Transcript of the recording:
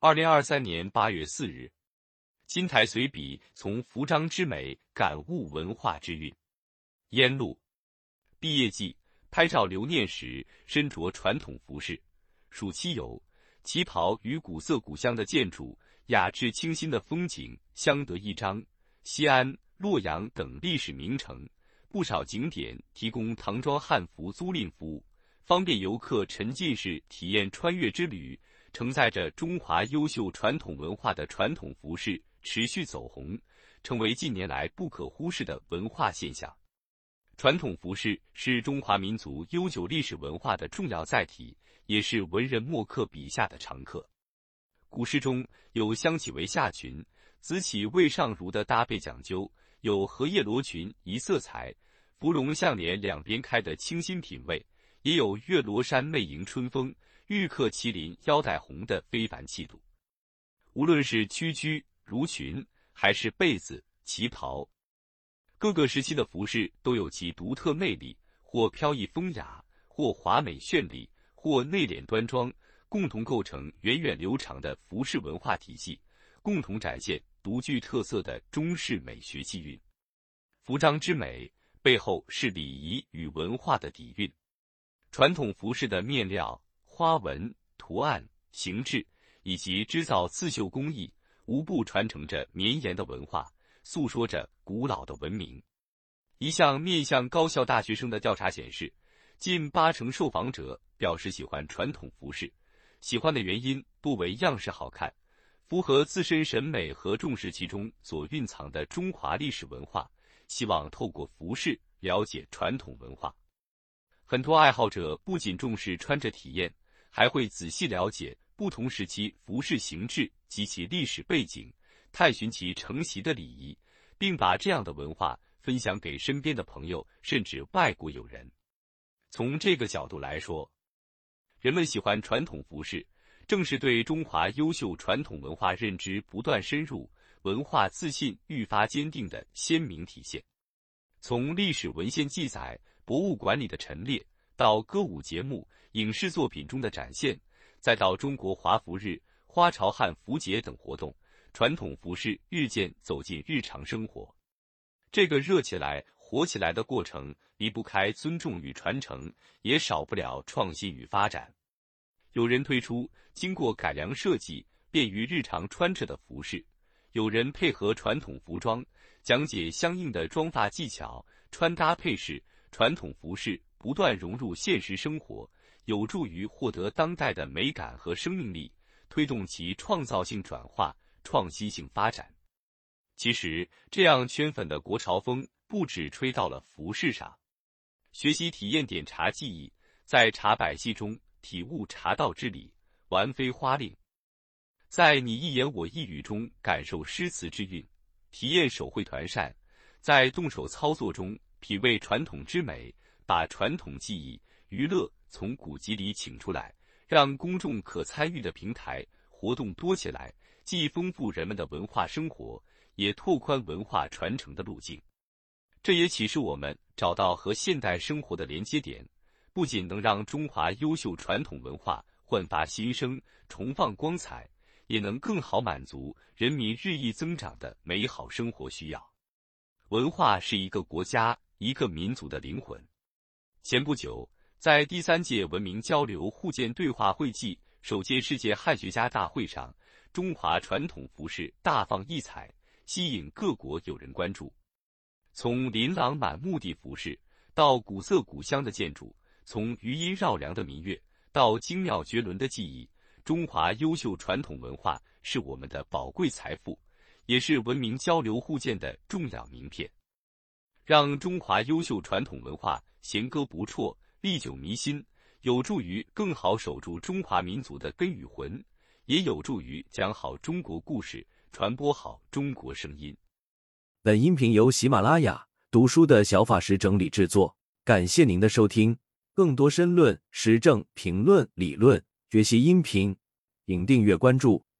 二零二三年八月四日，金台随笔从服装之美感悟文化之韵。烟路毕业季拍照留念时，身着传统服饰，暑期游，旗袍与古色古香的建筑、雅致清新的风景相得益彰。西安、洛阳等历史名城，不少景点提供唐装汉服租赁服务。方便游客沉浸式体验穿越之旅，承载着中华优秀传统文化的传统服饰持续走红，成为近年来不可忽视的文化现象。传统服饰是中华民族悠久历史文化的重要载体，也是文人墨客笔下的常客。古诗中有“香起为下裙，紫起为上襦”的搭配讲究，有荷叶罗裙一色彩，芙蓉向脸两边开的清新品味。也有月罗衫媚迎春风，玉刻麒麟腰带红的非凡气度。无论是屈居、襦裙，还是被子、旗袍，各个时期的服饰都有其独特魅力，或飘逸风雅，或华美绚丽，或内敛端庄，共同构成源远流长的服饰文化体系，共同展现独具特色的中式美学气韵。服装之美背后是礼仪与文化的底蕴。传统服饰的面料、花纹、图案、形制以及织造刺绣工艺，无不传承着绵延的文化，诉说着古老的文明。一项面向高校大学生的调查显示，近八成受访者表示喜欢传统服饰，喜欢的原因多为样式好看，符合自身审美和重视其中所蕴藏的中华历史文化，希望透过服饰了解传统文化。很多爱好者不仅重视穿着体验，还会仔细了解不同时期服饰形制及其历史背景，探寻其承袭的礼仪，并把这样的文化分享给身边的朋友，甚至外国友人。从这个角度来说，人们喜欢传统服饰，正是对中华优秀传统文化认知不断深入、文化自信愈发坚定的鲜明体现。从历史文献记载。博物馆里的陈列，到歌舞节目、影视作品中的展现，再到中国华服日、花朝汉服节等活动，传统服饰日渐走进日常生活。这个热起来、火起来的过程，离不开尊重与传承，也少不了创新与发展。有人推出经过改良设计、便于日常穿着的服饰，有人配合传统服装，讲解相应的妆发技巧、穿搭配饰。传统服饰不断融入现实生活，有助于获得当代的美感和生命力，推动其创造性转化、创新性发展。其实，这样圈粉的国潮风不止吹到了服饰上。学习体验点茶技艺，在茶百戏中体悟茶道之理，玩飞花令；在你一言我一语中感受诗词之韵，体验手绘团扇；在动手操作中。品味传统之美，把传统技艺、娱乐从古籍里请出来，让公众可参与的平台活动多起来，既丰富人们的文化生活，也拓宽文化传承的路径。这也启示我们找到和现代生活的连接点，不仅能让中华优秀传统文化焕发新生、重放光彩，也能更好满足人民日益增长的美好生活需要。文化是一个国家。一个民族的灵魂。前不久，在第三届文明交流互鉴对话会暨首届世界汉学家大会上，中华传统服饰大放异彩，吸引各国友人关注。从琳琅满目的服饰，到古色古香的建筑；从余音绕梁的民乐，到精妙绝伦的技艺，中华优秀传统文化是我们的宝贵财富，也是文明交流互鉴的重要名片。让中华优秀传统文化弦歌不辍、历久弥新，有助于更好守住中华民族的根与魂，也有助于讲好中国故事、传播好中国声音。本音频由喜马拉雅读书的小法师整理制作，感谢您的收听。更多深论、时政评论、理论学习音频，请订阅关注。